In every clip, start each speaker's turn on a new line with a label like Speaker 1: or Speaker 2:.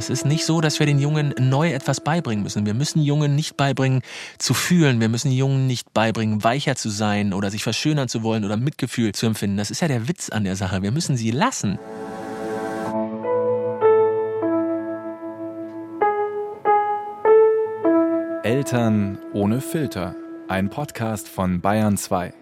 Speaker 1: Es ist nicht so, dass wir den Jungen neu etwas beibringen müssen. Wir müssen Jungen nicht beibringen zu fühlen. Wir müssen Jungen nicht beibringen, weicher zu sein oder sich verschönern zu wollen oder Mitgefühl zu empfinden. Das ist ja der Witz an der Sache. Wir müssen sie lassen.
Speaker 2: Eltern ohne Filter. Ein Podcast von Bayern 2.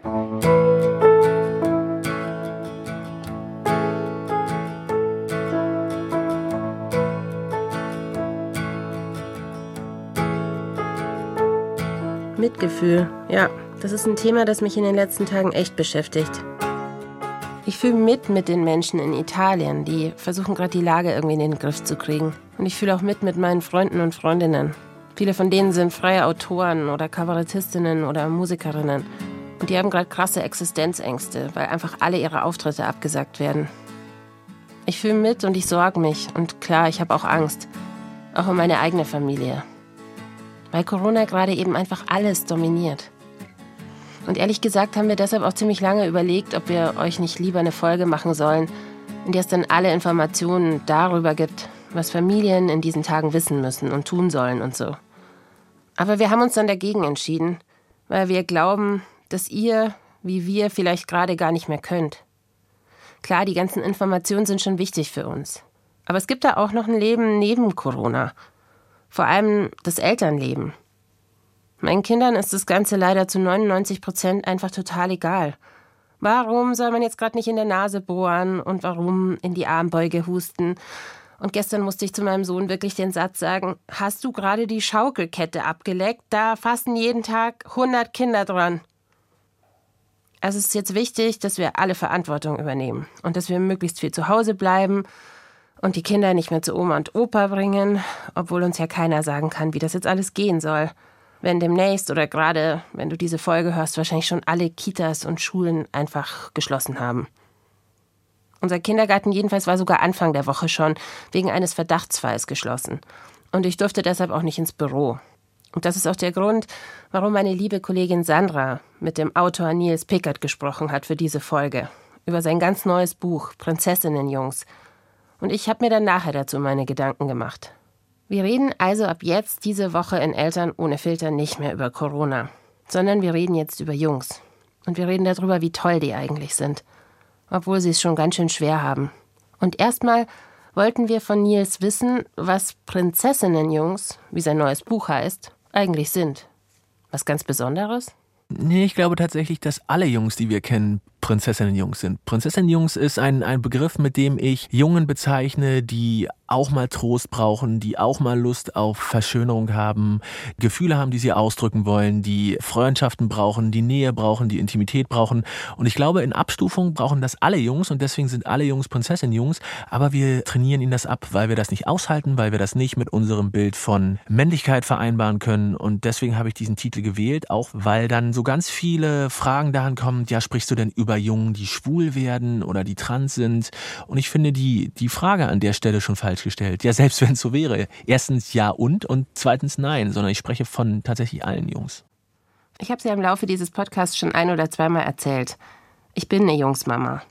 Speaker 3: Mitgefühl, ja, das ist ein Thema, das mich in den letzten Tagen echt beschäftigt. Ich fühle mit mit den Menschen in Italien, die versuchen gerade die Lage irgendwie in den Griff zu kriegen. Und ich fühle auch mit mit meinen Freunden und Freundinnen. Viele von denen sind freie Autoren oder Kabarettistinnen oder Musikerinnen. Und die haben gerade krasse Existenzängste, weil einfach alle ihre Auftritte abgesagt werden. Ich fühle mit und ich sorge mich. Und klar, ich habe auch Angst. Auch um meine eigene Familie. Weil Corona gerade eben einfach alles dominiert. Und ehrlich gesagt haben wir deshalb auch ziemlich lange überlegt, ob wir euch nicht lieber eine Folge machen sollen, in der es dann alle Informationen darüber gibt, was Familien in diesen Tagen wissen müssen und tun sollen und so. Aber wir haben uns dann dagegen entschieden, weil wir glauben, dass ihr, wie wir, vielleicht gerade gar nicht mehr könnt. Klar, die ganzen Informationen sind schon wichtig für uns. Aber es gibt da auch noch ein Leben neben Corona. Vor allem das Elternleben. Meinen Kindern ist das Ganze leider zu 99 Prozent einfach total egal. Warum soll man jetzt gerade nicht in der Nase bohren und warum in die Armbeuge husten und gestern musste ich zu meinem Sohn wirklich den Satz sagen, hast du gerade die Schaukelkette abgeleckt? Da fassen jeden Tag 100 Kinder dran. Also es ist jetzt wichtig, dass wir alle Verantwortung übernehmen und dass wir möglichst viel zu Hause bleiben und die Kinder nicht mehr zu Oma und Opa bringen, obwohl uns ja keiner sagen kann, wie das jetzt alles gehen soll. Wenn demnächst oder gerade, wenn du diese Folge hörst, wahrscheinlich schon alle Kitas und Schulen einfach geschlossen haben. Unser Kindergarten jedenfalls war sogar Anfang der Woche schon wegen eines Verdachtsfalls geschlossen. Und ich durfte deshalb auch nicht ins Büro. Und das ist auch der Grund, warum meine liebe Kollegin Sandra mit dem Autor Nils Pickert gesprochen hat für diese Folge. Über sein ganz neues Buch Prinzessinnenjungs. Und ich habe mir dann nachher dazu meine Gedanken gemacht. Wir reden also ab jetzt diese Woche in Eltern ohne Filter nicht mehr über Corona, sondern wir reden jetzt über Jungs. Und wir reden darüber, wie toll die eigentlich sind obwohl sie es schon ganz schön schwer haben. Und erstmal wollten wir von Nils wissen, was Prinzessinnenjungs, wie sein neues Buch heißt, eigentlich sind. Was ganz Besonderes?
Speaker 1: Nee, ich glaube tatsächlich, dass alle Jungs, die wir kennen, Prinzessinnenjungs sind. Prinzessinnenjungs ist ein, ein Begriff, mit dem ich Jungen bezeichne, die auch mal Trost brauchen, die auch mal Lust auf Verschönerung haben, Gefühle haben, die sie ausdrücken wollen, die Freundschaften brauchen, die Nähe brauchen, die Intimität brauchen. Und ich glaube, in Abstufung brauchen das alle Jungs und deswegen sind alle Jungs Prinzessinnenjungs. Aber wir trainieren ihnen das ab, weil wir das nicht aushalten, weil wir das nicht mit unserem Bild von Männlichkeit vereinbaren können. Und deswegen habe ich diesen Titel gewählt, auch weil dann so ganz viele Fragen daran kommen, ja, sprichst du denn über Jungen, die schwul werden oder die trans sind? Und ich finde die, die Frage an der Stelle schon falsch gestellt. Ja, selbst wenn es so wäre. Erstens ja und und zweitens nein, sondern ich spreche von tatsächlich allen Jungs.
Speaker 3: Ich habe sie im Laufe dieses Podcasts schon ein oder zweimal erzählt. Ich bin eine Jungsmama.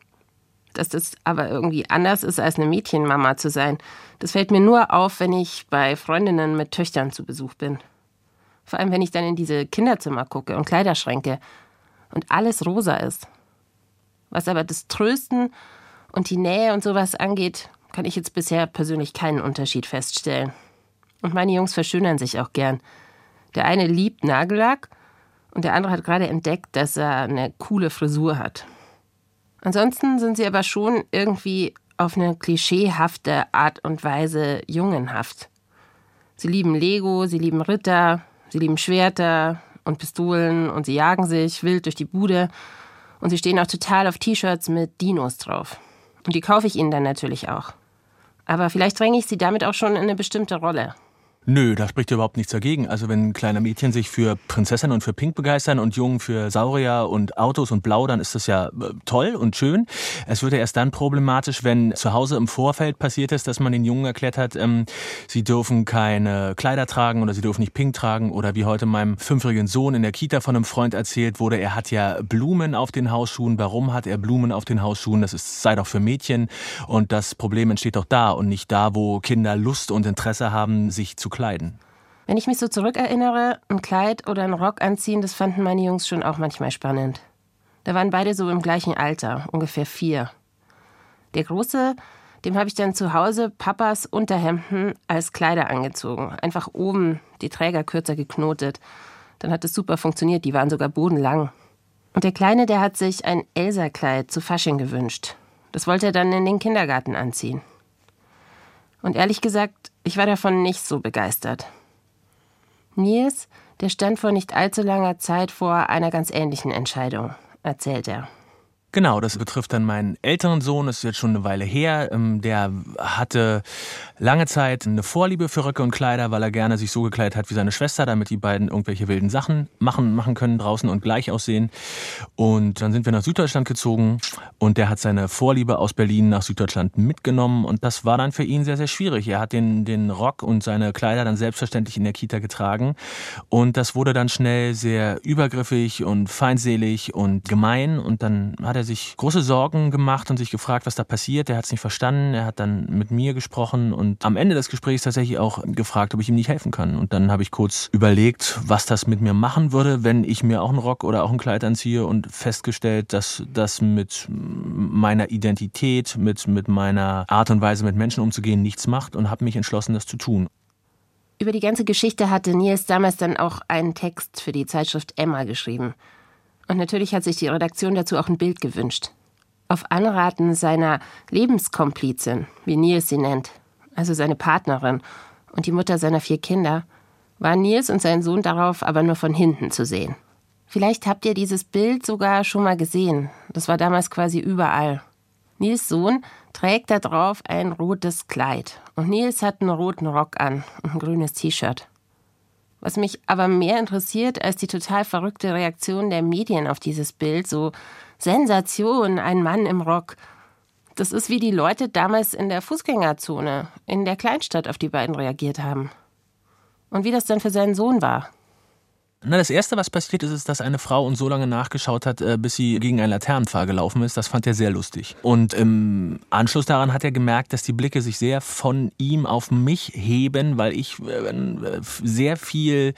Speaker 3: Dass das aber irgendwie anders ist, als eine Mädchenmama zu sein, das fällt mir nur auf, wenn ich bei Freundinnen mit Töchtern zu Besuch bin. Vor allem, wenn ich dann in diese Kinderzimmer gucke und Kleiderschränke und alles rosa ist. Was aber das Trösten und die Nähe und sowas angeht, kann ich jetzt bisher persönlich keinen Unterschied feststellen. Und meine Jungs verschönern sich auch gern. Der eine liebt Nagellack und der andere hat gerade entdeckt, dass er eine coole Frisur hat. Ansonsten sind sie aber schon irgendwie auf eine klischeehafte Art und Weise jungenhaft. Sie lieben Lego, sie lieben Ritter, sie lieben Schwerter und Pistolen und sie jagen sich wild durch die Bude und sie stehen auch total auf T-Shirts mit Dinos drauf. Und die kaufe ich ihnen dann natürlich auch. Aber vielleicht dränge ich sie damit auch schon in eine bestimmte Rolle.
Speaker 1: Nö, da spricht überhaupt nichts dagegen. Also wenn kleine Mädchen sich für Prinzessin und für Pink begeistern und Jungen für Saurier und Autos und Blau, dann ist das ja äh, toll und schön. Es wird ja erst dann problematisch, wenn zu Hause im Vorfeld passiert ist, dass man den Jungen erklärt hat, ähm, sie dürfen keine Kleider tragen oder sie dürfen nicht Pink tragen oder wie heute meinem fünfjährigen Sohn in der Kita von einem Freund erzählt wurde, er hat ja Blumen auf den Hausschuhen. Warum hat er Blumen auf den Hausschuhen? Das ist, sei doch für Mädchen und das Problem entsteht doch da und nicht da, wo Kinder Lust und Interesse haben, sich zu kleiden.
Speaker 3: Wenn ich mich so zurückerinnere, ein Kleid oder ein Rock anziehen, das fanden meine Jungs schon auch manchmal spannend. Da waren beide so im gleichen Alter, ungefähr vier. Der Große, dem habe ich dann zu Hause Papas Unterhemden als Kleider angezogen. Einfach oben die Träger kürzer geknotet. Dann hat es super funktioniert, die waren sogar bodenlang. Und der Kleine, der hat sich ein Elsa-Kleid zu Fasching gewünscht. Das wollte er dann in den Kindergarten anziehen. Und ehrlich gesagt, ich war davon nicht so begeistert. Nils, der stand vor nicht allzu langer Zeit vor einer ganz ähnlichen Entscheidung, erzählt er.
Speaker 1: Genau, das betrifft dann meinen älteren Sohn, das ist jetzt schon eine Weile her. Ähm, der hatte lange Zeit eine Vorliebe für Röcke und Kleider, weil er gerne sich so gekleidet hat wie seine Schwester, damit die beiden irgendwelche wilden Sachen machen, machen können draußen und gleich aussehen. Und dann sind wir nach Süddeutschland gezogen und der hat seine Vorliebe aus Berlin nach Süddeutschland mitgenommen und das war dann für ihn sehr, sehr schwierig. Er hat den, den Rock und seine Kleider dann selbstverständlich in der Kita getragen und das wurde dann schnell sehr übergriffig und feindselig und gemein und dann hat er sich große Sorgen gemacht und sich gefragt, was da passiert. Er hat es nicht verstanden. Er hat dann mit mir gesprochen und am Ende des Gesprächs tatsächlich auch gefragt, ob ich ihm nicht helfen kann. Und dann habe ich kurz überlegt, was das mit mir machen würde, wenn ich mir auch einen Rock oder auch ein Kleid anziehe und festgestellt, dass das mit meiner Identität, mit, mit meiner Art und Weise mit Menschen umzugehen nichts macht und habe mich entschlossen, das zu tun.
Speaker 3: Über die ganze Geschichte hatte Nils damals dann auch einen Text für die Zeitschrift Emma geschrieben. Und natürlich hat sich die Redaktion dazu auch ein Bild gewünscht. Auf Anraten seiner Lebenskomplizin, wie Nils sie nennt, also seine Partnerin und die Mutter seiner vier Kinder, waren Nils und sein Sohn darauf aber nur von hinten zu sehen. Vielleicht habt ihr dieses Bild sogar schon mal gesehen. Das war damals quasi überall. Nils Sohn trägt da drauf ein rotes Kleid und Nils hat einen roten Rock an und ein grünes T-Shirt. Was mich aber mehr interessiert als die total verrückte Reaktion der Medien auf dieses Bild, so Sensation, ein Mann im Rock. Das ist wie die Leute damals in der Fußgängerzone, in der Kleinstadt auf die beiden reagiert haben. Und wie das dann für seinen Sohn war.
Speaker 1: Na, das erste, was passiert ist, ist, dass eine Frau uns so lange nachgeschaut hat, äh, bis sie gegen einen Laternenpfahl gelaufen ist. Das fand er sehr lustig. Und im Anschluss daran hat er gemerkt, dass die Blicke sich sehr von ihm auf mich heben, weil ich äh, sehr viel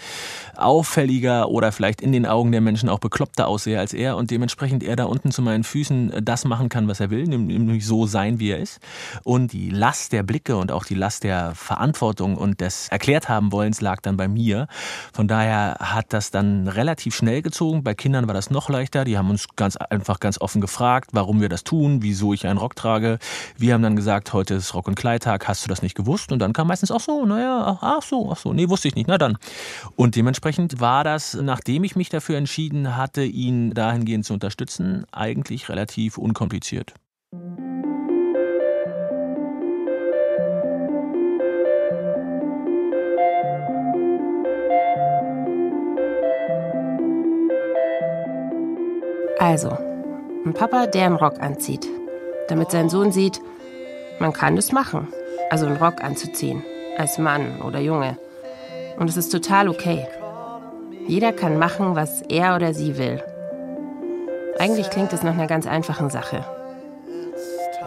Speaker 1: auffälliger oder vielleicht in den Augen der Menschen auch bekloppter aussehe als er und dementsprechend er da unten zu meinen Füßen äh, das machen kann, was er will, nämlich so sein, wie er ist. Und die Last der Blicke und auch die Last der Verantwortung und des erklärt haben wollens lag dann bei mir. Von daher hat das dann relativ schnell gezogen. Bei Kindern war das noch leichter. Die haben uns ganz einfach ganz offen gefragt, warum wir das tun, wieso ich einen Rock trage. Wir haben dann gesagt, heute ist Rock- und Kleidtag, hast du das nicht gewusst? Und dann kam meistens auch so, naja, ach so, ach so, nee, wusste ich nicht, na dann. Und dementsprechend war das, nachdem ich mich dafür entschieden hatte, ihn dahingehend zu unterstützen, eigentlich relativ unkompliziert.
Speaker 3: Also, ein Papa, der einen Rock anzieht, damit sein Sohn sieht, man kann das machen. Also einen Rock anzuziehen, als Mann oder Junge. Und es ist total okay. Jeder kann machen, was er oder sie will. Eigentlich klingt es nach einer ganz einfachen Sache.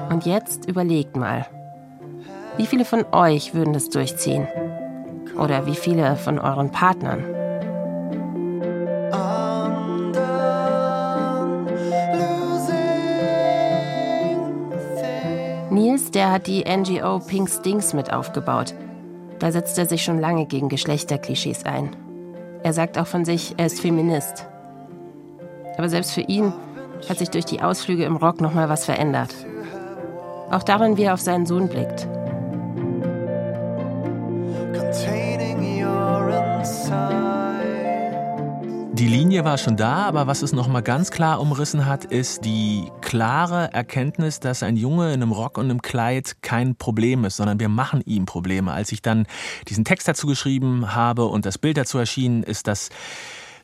Speaker 3: Und jetzt überlegt mal, wie viele von euch würden das durchziehen? Oder wie viele von euren Partnern? Nils, der hat die NGO Pink Stings mit aufgebaut. Da setzt er sich schon lange gegen Geschlechterklischees ein. Er sagt auch von sich, er ist Feminist. Aber selbst für ihn hat sich durch die Ausflüge im Rock noch mal was verändert. Auch darin, wie er auf seinen Sohn blickt.
Speaker 1: Die Linie war schon da, aber was es nochmal ganz klar umrissen hat, ist die klare Erkenntnis, dass ein Junge in einem Rock und einem Kleid kein Problem ist, sondern wir machen ihm Probleme. Als ich dann diesen Text dazu geschrieben habe und das Bild dazu erschienen, ist das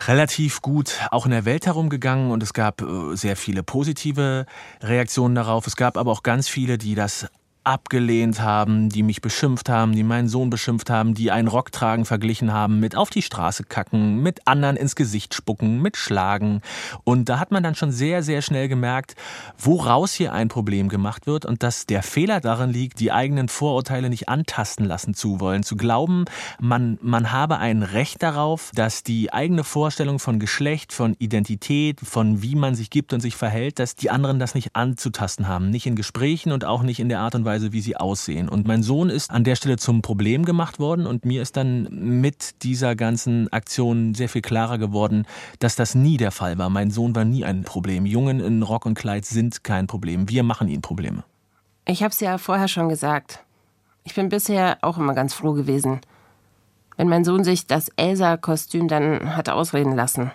Speaker 1: relativ gut auch in der Welt herumgegangen und es gab äh, sehr viele positive Reaktionen darauf. Es gab aber auch ganz viele, die das abgelehnt haben, die mich beschimpft haben, die meinen Sohn beschimpft haben, die einen Rock tragen verglichen haben mit auf die Straße kacken, mit anderen ins Gesicht spucken, mit schlagen. Und da hat man dann schon sehr, sehr schnell gemerkt, woraus hier ein Problem gemacht wird und dass der Fehler darin liegt, die eigenen Vorurteile nicht antasten lassen zu wollen, zu glauben, man, man habe ein Recht darauf, dass die eigene Vorstellung von Geschlecht, von Identität, von wie man sich gibt und sich verhält, dass die anderen das nicht anzutasten haben. Nicht in Gesprächen und auch nicht in der Art und Weise, Weise, wie sie aussehen. Und mein Sohn ist an der Stelle zum Problem gemacht worden und mir ist dann mit dieser ganzen Aktion sehr viel klarer geworden, dass das nie der Fall war. Mein Sohn war nie ein Problem. Jungen in Rock und Kleid sind kein Problem. Wir machen ihnen Probleme.
Speaker 3: Ich habe es ja vorher schon gesagt. Ich bin bisher auch immer ganz froh gewesen, wenn mein Sohn sich das Elsa-Kostüm dann hat ausreden lassen.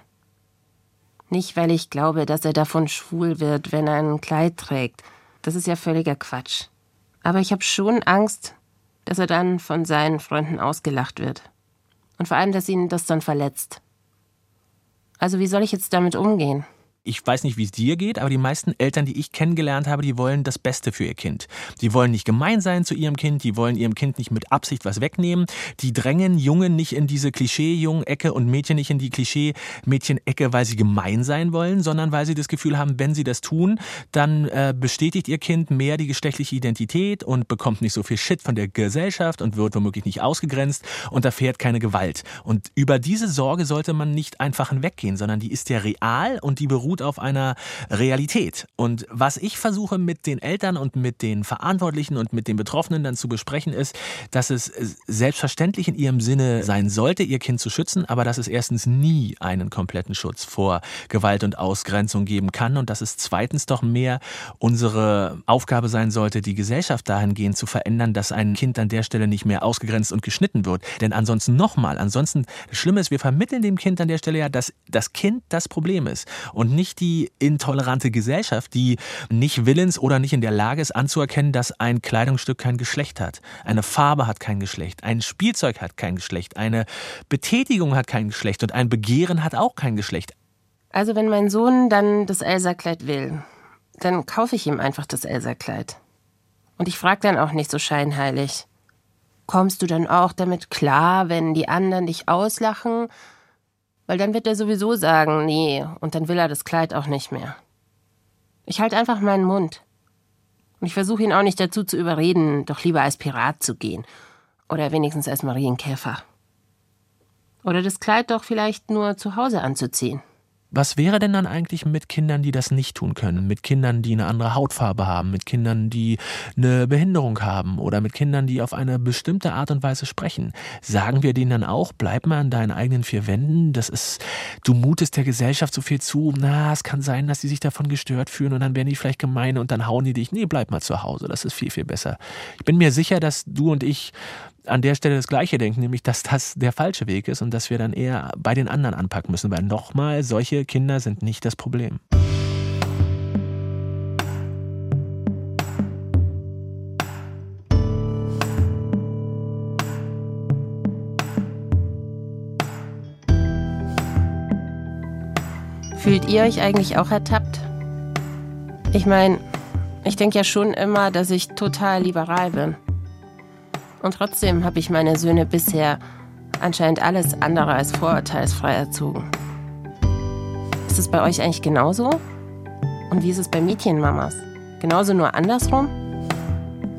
Speaker 3: Nicht, weil ich glaube, dass er davon schwul wird, wenn er ein Kleid trägt. Das ist ja völliger Quatsch. Aber ich habe schon Angst, dass er dann von seinen Freunden ausgelacht wird. Und vor allem, dass ihn das dann verletzt. Also wie soll ich jetzt damit umgehen?
Speaker 1: Ich weiß nicht, wie es dir geht, aber die meisten Eltern, die ich kennengelernt habe, die wollen das Beste für ihr Kind. Die wollen nicht gemein sein zu ihrem Kind, die wollen ihrem Kind nicht mit Absicht was wegnehmen, die drängen Jungen nicht in diese Klischee-Jungen-Ecke und Mädchen nicht in die Klischee-Mädchen-Ecke, weil sie gemein sein wollen, sondern weil sie das Gefühl haben, wenn sie das tun, dann äh, bestätigt ihr Kind mehr die geschlechtliche Identität und bekommt nicht so viel Shit von der Gesellschaft und wird womöglich nicht ausgegrenzt und erfährt keine Gewalt. Und über diese Sorge sollte man nicht einfach hinweggehen, sondern die ist ja real und die beruht beruht auf einer Realität. Und was ich versuche mit den Eltern und mit den Verantwortlichen und mit den Betroffenen dann zu besprechen, ist, dass es selbstverständlich in ihrem Sinne sein sollte, ihr Kind zu schützen, aber dass es erstens nie einen kompletten Schutz vor Gewalt und Ausgrenzung geben kann und dass es zweitens doch mehr unsere Aufgabe sein sollte, die Gesellschaft dahingehend zu verändern, dass ein Kind an der Stelle nicht mehr ausgegrenzt und geschnitten wird. Denn ansonsten nochmal, ansonsten, das Schlimme ist, wir vermitteln dem Kind an der Stelle ja, dass das Kind das Problem ist und nicht nicht die intolerante Gesellschaft, die nicht willens oder nicht in der Lage ist anzuerkennen, dass ein Kleidungsstück kein Geschlecht hat. Eine Farbe hat kein Geschlecht, ein Spielzeug hat kein Geschlecht, eine Betätigung hat kein Geschlecht und ein Begehren hat auch kein Geschlecht.
Speaker 3: Also wenn mein Sohn dann das Elsa-Kleid will, dann kaufe ich ihm einfach das Elsa-Kleid. Und ich frage dann auch nicht so scheinheilig. Kommst du dann auch damit klar, wenn die anderen dich auslachen weil dann wird er sowieso sagen, nee, und dann will er das Kleid auch nicht mehr. Ich halte einfach meinen Mund. Und ich versuche ihn auch nicht dazu zu überreden, doch lieber als Pirat zu gehen. Oder wenigstens als Marienkäfer. Oder das Kleid doch vielleicht nur zu Hause anzuziehen.
Speaker 1: Was wäre denn dann eigentlich mit Kindern, die das nicht tun können? Mit Kindern, die eine andere Hautfarbe haben, mit Kindern, die eine Behinderung haben oder mit Kindern, die auf eine bestimmte Art und Weise sprechen? Sagen wir denen dann auch, bleib mal an deinen eigenen vier Wänden, das ist, du mutest der Gesellschaft so viel zu, na, es kann sein, dass sie sich davon gestört fühlen und dann werden die vielleicht gemein und dann hauen die dich, nee, bleib mal zu Hause, das ist viel, viel besser. Ich bin mir sicher, dass du und ich an der Stelle das Gleiche denken, nämlich dass das der falsche Weg ist und dass wir dann eher bei den anderen anpacken müssen, weil nochmal, solche Kinder sind nicht das Problem.
Speaker 3: Fühlt ihr euch eigentlich auch ertappt? Ich meine, ich denke ja schon immer, dass ich total liberal bin. Und trotzdem habe ich meine Söhne bisher anscheinend alles andere als vorurteilsfrei erzogen. Ist es bei euch eigentlich genauso? Und wie ist es bei Mädchenmamas? Genauso nur andersrum?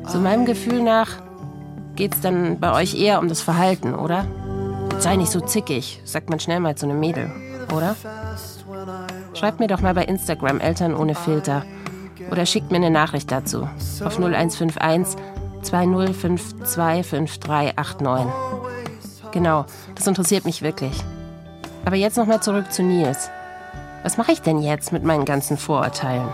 Speaker 3: Zu meinem Gefühl nach geht es dann bei euch eher um das Verhalten, oder? Sei nicht so zickig, sagt man schnell mal zu einem Mädel, oder? Schreibt mir doch mal bei Instagram Eltern ohne Filter oder schickt mir eine Nachricht dazu auf 0151 20525389. Genau, das interessiert mich wirklich. Aber jetzt nochmal zurück zu Nils. Was mache ich denn jetzt mit meinen ganzen Vorurteilen?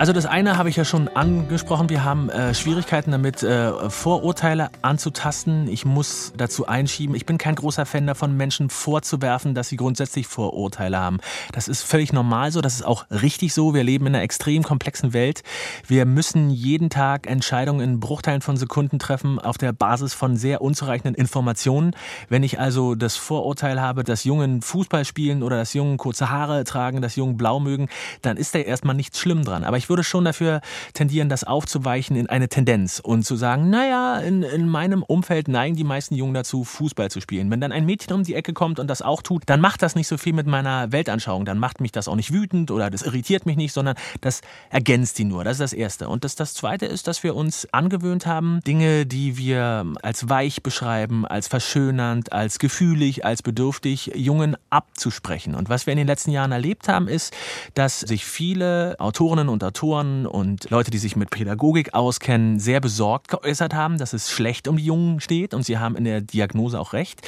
Speaker 1: Also das eine habe ich ja schon angesprochen. Wir haben äh, Schwierigkeiten damit, äh, Vorurteile anzutasten. Ich muss dazu einschieben, ich bin kein großer Fan davon, Menschen vorzuwerfen, dass sie grundsätzlich Vorurteile haben. Das ist völlig normal so, das ist auch richtig so. Wir leben in einer extrem komplexen Welt. Wir müssen jeden Tag Entscheidungen in Bruchteilen von Sekunden treffen auf der Basis von sehr unzureichenden Informationen. Wenn ich also das Vorurteil habe, dass Jungen Fußball spielen oder dass Jungen kurze Haare tragen, dass Jungen blau mögen, dann ist da erstmal nichts schlimm dran. Aber ich ich würde schon dafür tendieren, das aufzuweichen in eine Tendenz und zu sagen, naja, in, in meinem Umfeld neigen die meisten Jungen dazu, Fußball zu spielen. Wenn dann ein Mädchen um die Ecke kommt und das auch tut, dann macht das nicht so viel mit meiner Weltanschauung. Dann macht mich das auch nicht wütend oder das irritiert mich nicht, sondern das ergänzt die nur. Das ist das Erste. Und das, das Zweite ist, dass wir uns angewöhnt haben, Dinge, die wir als weich beschreiben, als verschönernd, als gefühlig, als bedürftig, Jungen abzusprechen. Und was wir in den letzten Jahren erlebt haben, ist, dass sich viele Autorinnen und Autoren Moderatoren und Leute, die sich mit Pädagogik auskennen, sehr besorgt geäußert haben, dass es schlecht um die Jungen steht und sie haben in der Diagnose auch recht.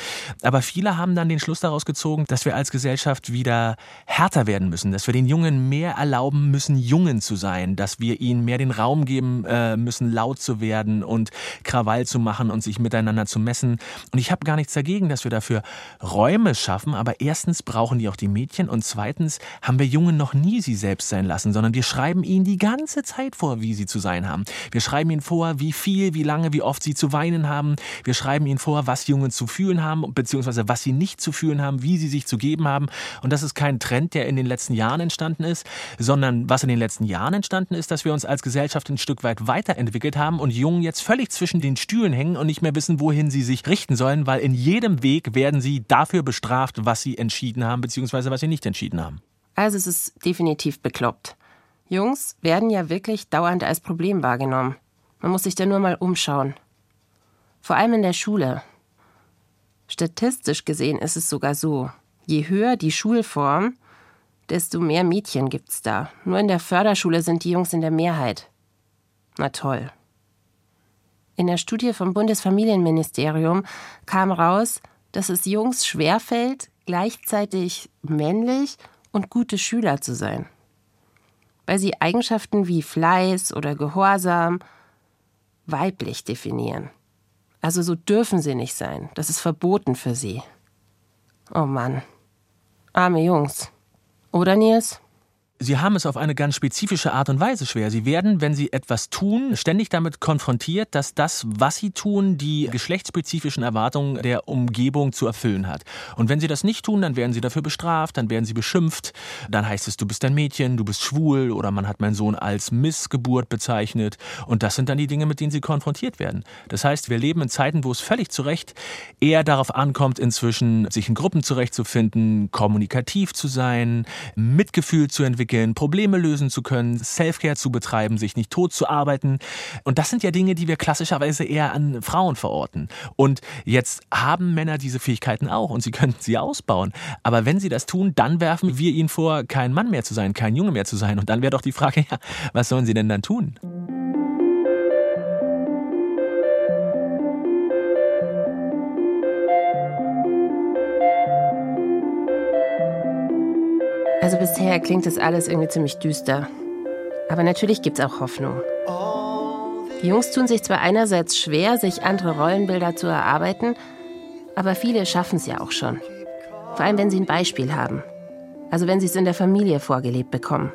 Speaker 1: Aber viele haben dann den Schluss daraus gezogen, dass wir als Gesellschaft wieder härter werden müssen, dass wir den Jungen mehr erlauben müssen, Jungen zu sein, dass wir ihnen mehr den Raum geben äh, müssen, laut zu werden und Krawall zu machen und sich miteinander zu messen. Und ich habe gar nichts dagegen, dass wir dafür Räume schaffen, aber erstens brauchen die auch die Mädchen und zweitens haben wir Jungen noch nie sie selbst sein lassen, sondern wir schreiben ihnen ihnen die ganze Zeit vor, wie sie zu sein haben. Wir schreiben ihnen vor, wie viel, wie lange, wie oft sie zu weinen haben. Wir schreiben ihnen vor, was Jungen zu fühlen haben, beziehungsweise was sie nicht zu fühlen haben, wie sie sich zu geben haben. Und das ist kein Trend, der in den letzten Jahren entstanden ist, sondern was in den letzten Jahren entstanden ist, dass wir uns als Gesellschaft ein Stück weit weiterentwickelt haben und Jungen jetzt völlig zwischen den Stühlen hängen und nicht mehr wissen, wohin sie sich richten sollen, weil in jedem Weg werden sie dafür bestraft, was sie entschieden haben, beziehungsweise was sie nicht entschieden haben.
Speaker 3: Also es ist definitiv bekloppt. Jungs werden ja wirklich dauernd als Problem wahrgenommen. Man muss sich da nur mal umschauen. Vor allem in der Schule. Statistisch gesehen ist es sogar so, je höher die Schulform, desto mehr Mädchen gibt's da. Nur in der Förderschule sind die Jungs in der Mehrheit. Na toll. In der Studie vom Bundesfamilienministerium kam raus, dass es Jungs schwerfällt, gleichzeitig männlich und gute Schüler zu sein weil sie Eigenschaften wie Fleiß oder Gehorsam weiblich definieren. Also so dürfen sie nicht sein. Das ist verboten für sie. Oh Mann. Arme Jungs. Oder Nils?
Speaker 1: Sie haben es auf eine ganz spezifische Art und Weise schwer. Sie werden, wenn Sie etwas tun, ständig damit konfrontiert, dass das, was Sie tun, die geschlechtsspezifischen Erwartungen der Umgebung zu erfüllen hat. Und wenn Sie das nicht tun, dann werden Sie dafür bestraft, dann werden Sie beschimpft, dann heißt es, du bist ein Mädchen, du bist schwul oder man hat meinen Sohn als Missgeburt bezeichnet. Und das sind dann die Dinge, mit denen Sie konfrontiert werden. Das heißt, wir leben in Zeiten, wo es völlig zu Recht eher darauf ankommt, inzwischen sich in Gruppen zurechtzufinden, kommunikativ zu sein, Mitgefühl zu entwickeln, entwickeln, Probleme lösen zu können, Selfcare zu betreiben, sich nicht tot zu arbeiten. Und das sind ja Dinge, die wir klassischerweise eher an Frauen verorten. Und jetzt haben Männer diese Fähigkeiten auch und sie können sie ausbauen. Aber wenn sie das tun, dann werfen wir ihnen vor, kein Mann mehr zu sein, kein Junge mehr zu sein. Und dann wäre doch die Frage, ja, was sollen sie denn dann tun?
Speaker 3: Also bisher klingt das alles irgendwie ziemlich düster. Aber natürlich gibt's auch Hoffnung. Die Jungs tun sich zwar einerseits schwer, sich andere Rollenbilder zu erarbeiten, aber viele schaffen es ja auch schon. Vor allem, wenn sie ein Beispiel haben. Also wenn sie es in der Familie vorgelebt bekommen.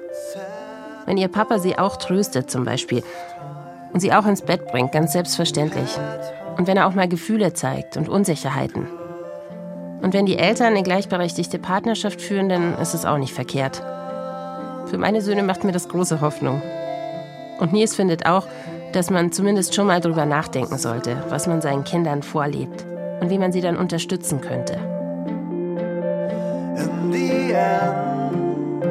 Speaker 3: Wenn ihr Papa sie auch tröstet zum Beispiel und sie auch ins Bett bringt, ganz selbstverständlich. Und wenn er auch mal Gefühle zeigt und Unsicherheiten. Und wenn die Eltern eine gleichberechtigte Partnerschaft führen, dann ist es auch nicht verkehrt. Für meine Söhne macht mir das große Hoffnung. Und Nils findet auch, dass man zumindest schon mal drüber nachdenken sollte, was man seinen Kindern vorlebt und wie man sie dann unterstützen könnte. In the end,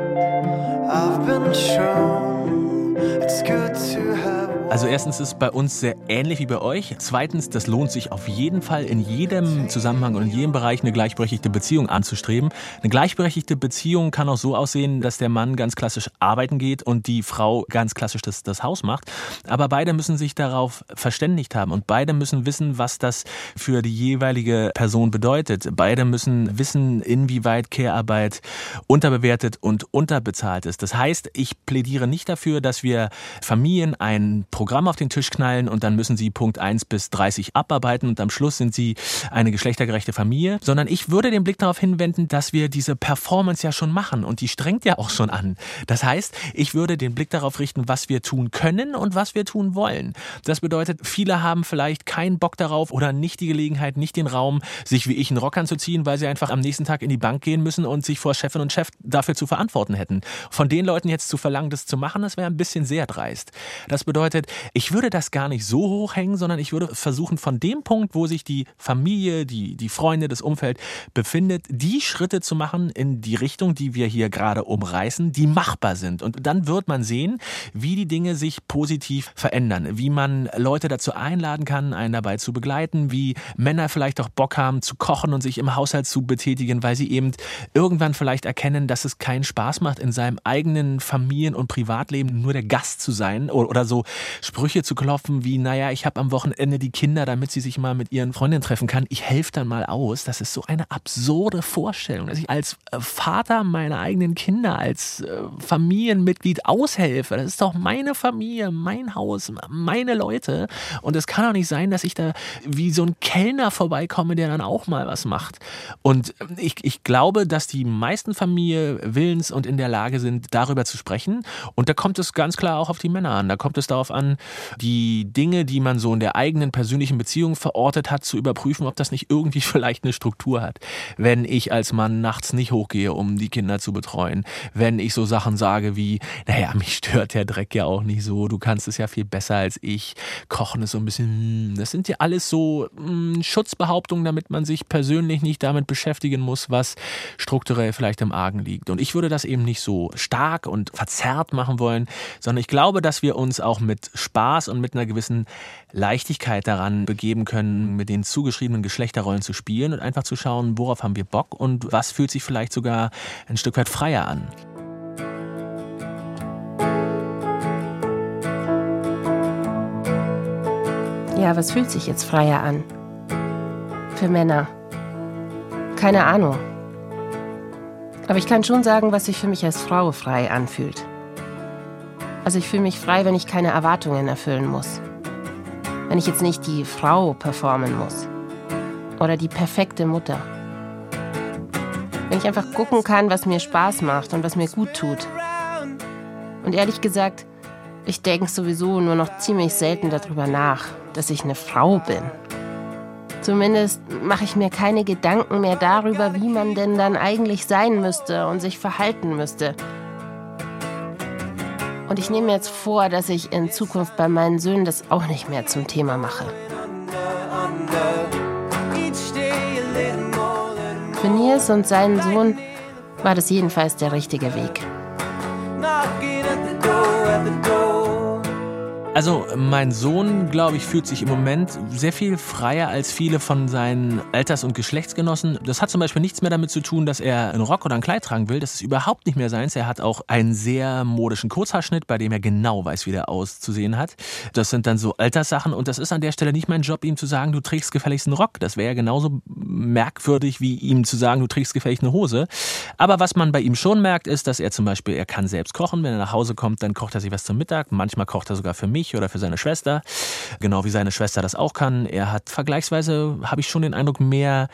Speaker 3: I've been shown it's good to have
Speaker 1: Also erstens ist es bei uns sehr ähnlich wie bei euch. Zweitens, das lohnt sich auf jeden Fall in jedem Zusammenhang und in jedem Bereich eine gleichberechtigte Beziehung anzustreben. Eine gleichberechtigte Beziehung kann auch so aussehen, dass der Mann ganz klassisch arbeiten geht und die Frau ganz klassisch das, das Haus macht. Aber beide müssen sich darauf verständigt haben und beide müssen wissen, was das für die jeweilige Person bedeutet. Beide müssen wissen, inwieweit Care-Arbeit unterbewertet und unterbezahlt ist. Das heißt, ich plädiere nicht dafür, dass wir Familien ein Programm auf den Tisch knallen und dann müssen sie Punkt 1 bis 30 abarbeiten und am Schluss sind sie eine geschlechtergerechte Familie, sondern ich würde den Blick darauf hinwenden, dass wir diese Performance ja schon machen und die strengt ja auch schon an. Das heißt, ich würde den Blick darauf richten, was wir tun können und was wir tun wollen. Das bedeutet, viele haben vielleicht keinen Bock darauf oder nicht die Gelegenheit, nicht den Raum, sich wie ich einen Rock anzuziehen, weil sie einfach am nächsten Tag in die Bank gehen müssen und sich vor Chefin und Chef dafür zu verantworten hätten. Von den Leuten jetzt zu verlangen, das zu machen, das wäre ein bisschen sehr dreist. Das bedeutet, ich würde das gar nicht so hoch hängen, sondern ich würde versuchen, von dem Punkt, wo sich die Familie, die, die Freunde, das Umfeld befindet, die Schritte zu machen in die Richtung, die wir hier gerade umreißen, die machbar sind. Und dann wird man sehen, wie die Dinge sich positiv verändern, wie man Leute dazu einladen kann, einen dabei zu begleiten, wie Männer vielleicht auch Bock haben zu kochen und sich im Haushalt zu betätigen, weil sie eben irgendwann vielleicht erkennen, dass es keinen Spaß macht, in seinem eigenen Familien- und Privatleben nur der Gast zu sein oder so Sprüche zu klopfen wie, naja, ich habe am Wochenende die Kinder, damit sie sich mal mit ihren Freundinnen treffen kann. Ich helfe dann mal aus. Das ist so eine absurde Vorstellung, dass ich als äh, Vater meiner eigenen Kinder, als äh, Familienmitglied aushelfe. Das ist doch meine Familie, mein Haus, meine Leute. Und es kann doch nicht sein, dass ich da wie so ein Kellner vorbeikomme, der dann auch mal was macht. Und ich, ich glaube, dass die meisten Familien willens und in der Lage sind, darüber zu sprechen. Und da kommt es ganz klar auch auf die Männer an. Da kommt es darauf an, die Dinge, die man so in der eigenen persönlichen Beziehung verortet hat, zu überprüfen, ob das nicht irgendwie vielleicht eine Struktur hat. Wenn ich als Mann nachts nicht hochgehe, um die Kinder zu betreuen, wenn ich so Sachen sage wie, naja, mich stört der Dreck ja auch nicht so, du kannst es ja viel besser als ich, Kochen ist so ein bisschen, hm, das sind ja alles so hm, Schutzbehauptungen, damit man sich persönlich nicht damit beschäftigen muss, was strukturell vielleicht im Argen liegt. Und ich würde das eben nicht so stark und verzerrt machen wollen, sondern ich glaube, dass wir uns auch mit Spaß und mit einer gewissen Leichtigkeit daran begeben können, mit den zugeschriebenen Geschlechterrollen zu spielen und einfach zu schauen, worauf haben wir Bock und was fühlt sich vielleicht sogar ein Stück weit freier an.
Speaker 3: Ja, was fühlt sich jetzt freier an? Für Männer. Keine Ahnung. Aber ich kann schon sagen, was sich für mich als Frau frei anfühlt. Also ich fühle mich frei, wenn ich keine Erwartungen erfüllen muss. Wenn ich jetzt nicht die Frau performen muss. Oder die perfekte Mutter. Wenn ich einfach gucken kann, was mir Spaß macht und was mir gut tut. Und ehrlich gesagt, ich denke sowieso nur noch ziemlich selten darüber nach, dass ich eine Frau bin. Zumindest mache ich mir keine Gedanken mehr darüber, wie man denn dann eigentlich sein müsste und sich verhalten müsste. Und ich nehme jetzt vor, dass ich in Zukunft bei meinen Söhnen das auch nicht mehr zum Thema mache. Für Nils und seinen Sohn war das jedenfalls der richtige Weg.
Speaker 1: Also mein Sohn, glaube ich, fühlt sich im Moment sehr viel freier als viele von seinen Alters- und Geschlechtsgenossen. Das hat zum Beispiel nichts mehr damit zu tun, dass er einen Rock oder ein Kleid tragen will. Das ist überhaupt nicht mehr seins. Er hat auch einen sehr modischen Kurzhaarschnitt, bei dem er genau weiß, wie der auszusehen hat. Das sind dann so Alterssachen und das ist an der Stelle nicht mein Job, ihm zu sagen, du trägst gefälligst einen Rock. Das wäre ja genauso merkwürdig, wie ihm zu sagen, du trägst gefälligst eine Hose. Aber was man bei ihm schon merkt, ist, dass er zum Beispiel, er kann selbst kochen. Wenn er nach Hause kommt, dann kocht er sich was zum Mittag. Manchmal kocht er sogar für mich mich oder für seine Schwester, genau wie seine Schwester das auch kann. Er hat vergleichsweise, habe ich schon den Eindruck, mehr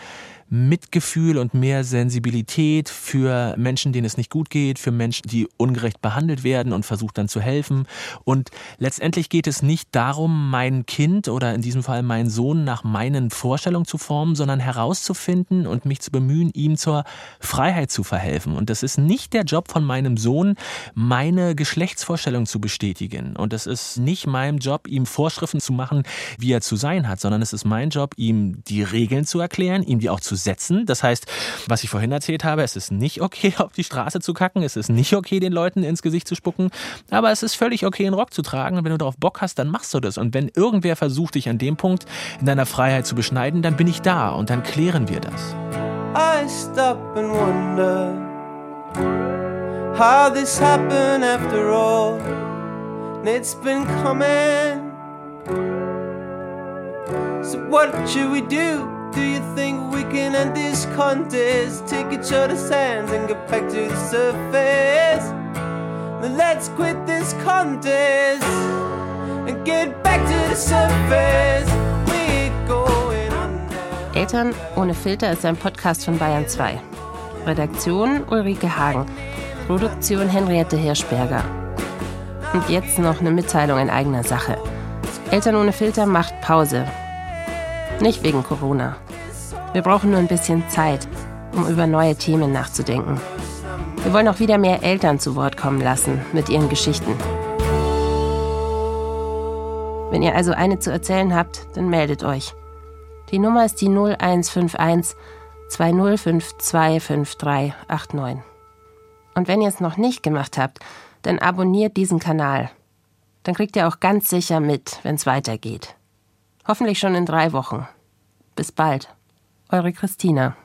Speaker 1: Mitgefühl und mehr Sensibilität für Menschen, denen es nicht gut geht, für Menschen, die ungerecht behandelt werden und versucht dann zu helfen. Und letztendlich geht es nicht darum, mein Kind oder in diesem Fall meinen Sohn nach meinen Vorstellungen zu formen, sondern herauszufinden und mich zu bemühen, ihm zur Freiheit zu verhelfen. Und das ist nicht der Job von meinem Sohn, meine Geschlechtsvorstellung zu bestätigen. Und es ist nicht mein Job, ihm Vorschriften zu machen, wie er zu sein hat, sondern es ist mein Job, ihm die Regeln zu erklären, ihm die auch zu
Speaker 3: setzen. Das heißt, was ich vorhin erzählt habe, es ist nicht okay, auf die Straße zu kacken, es ist nicht okay, den Leuten ins Gesicht zu spucken, aber es ist völlig okay, einen Rock zu tragen und wenn du darauf Bock hast, dann machst du das. Und wenn irgendwer versucht, dich an dem Punkt in deiner Freiheit zu beschneiden, dann bin ich da und dann klären wir das. I stop and wonder how this happened after all. It's been coming. So what should we do? Do you think we can end this contest? Take each other's hands and get back to the surface. Then let's quit this contest and get back to the surface. We're going under. Eltern ohne Filter ist ein Podcast von Bayern 2. Redaktion Ulrike Hagen. Produktion Henriette Hirschberger. Und jetzt noch eine Mitteilung in eigener Sache. Eltern ohne Filter macht Pause. Nicht wegen Corona. Wir brauchen nur ein bisschen Zeit, um über neue Themen nachzudenken. Wir wollen auch wieder mehr Eltern zu Wort kommen lassen mit ihren Geschichten. Wenn ihr also eine zu erzählen habt, dann meldet euch. Die Nummer ist die 0151 20525389. Und wenn ihr es noch nicht gemacht habt, dann abonniert diesen Kanal. Dann kriegt ihr auch ganz sicher mit, wenn es weitergeht. Hoffentlich schon in drei Wochen. Bis bald. Eure Christina.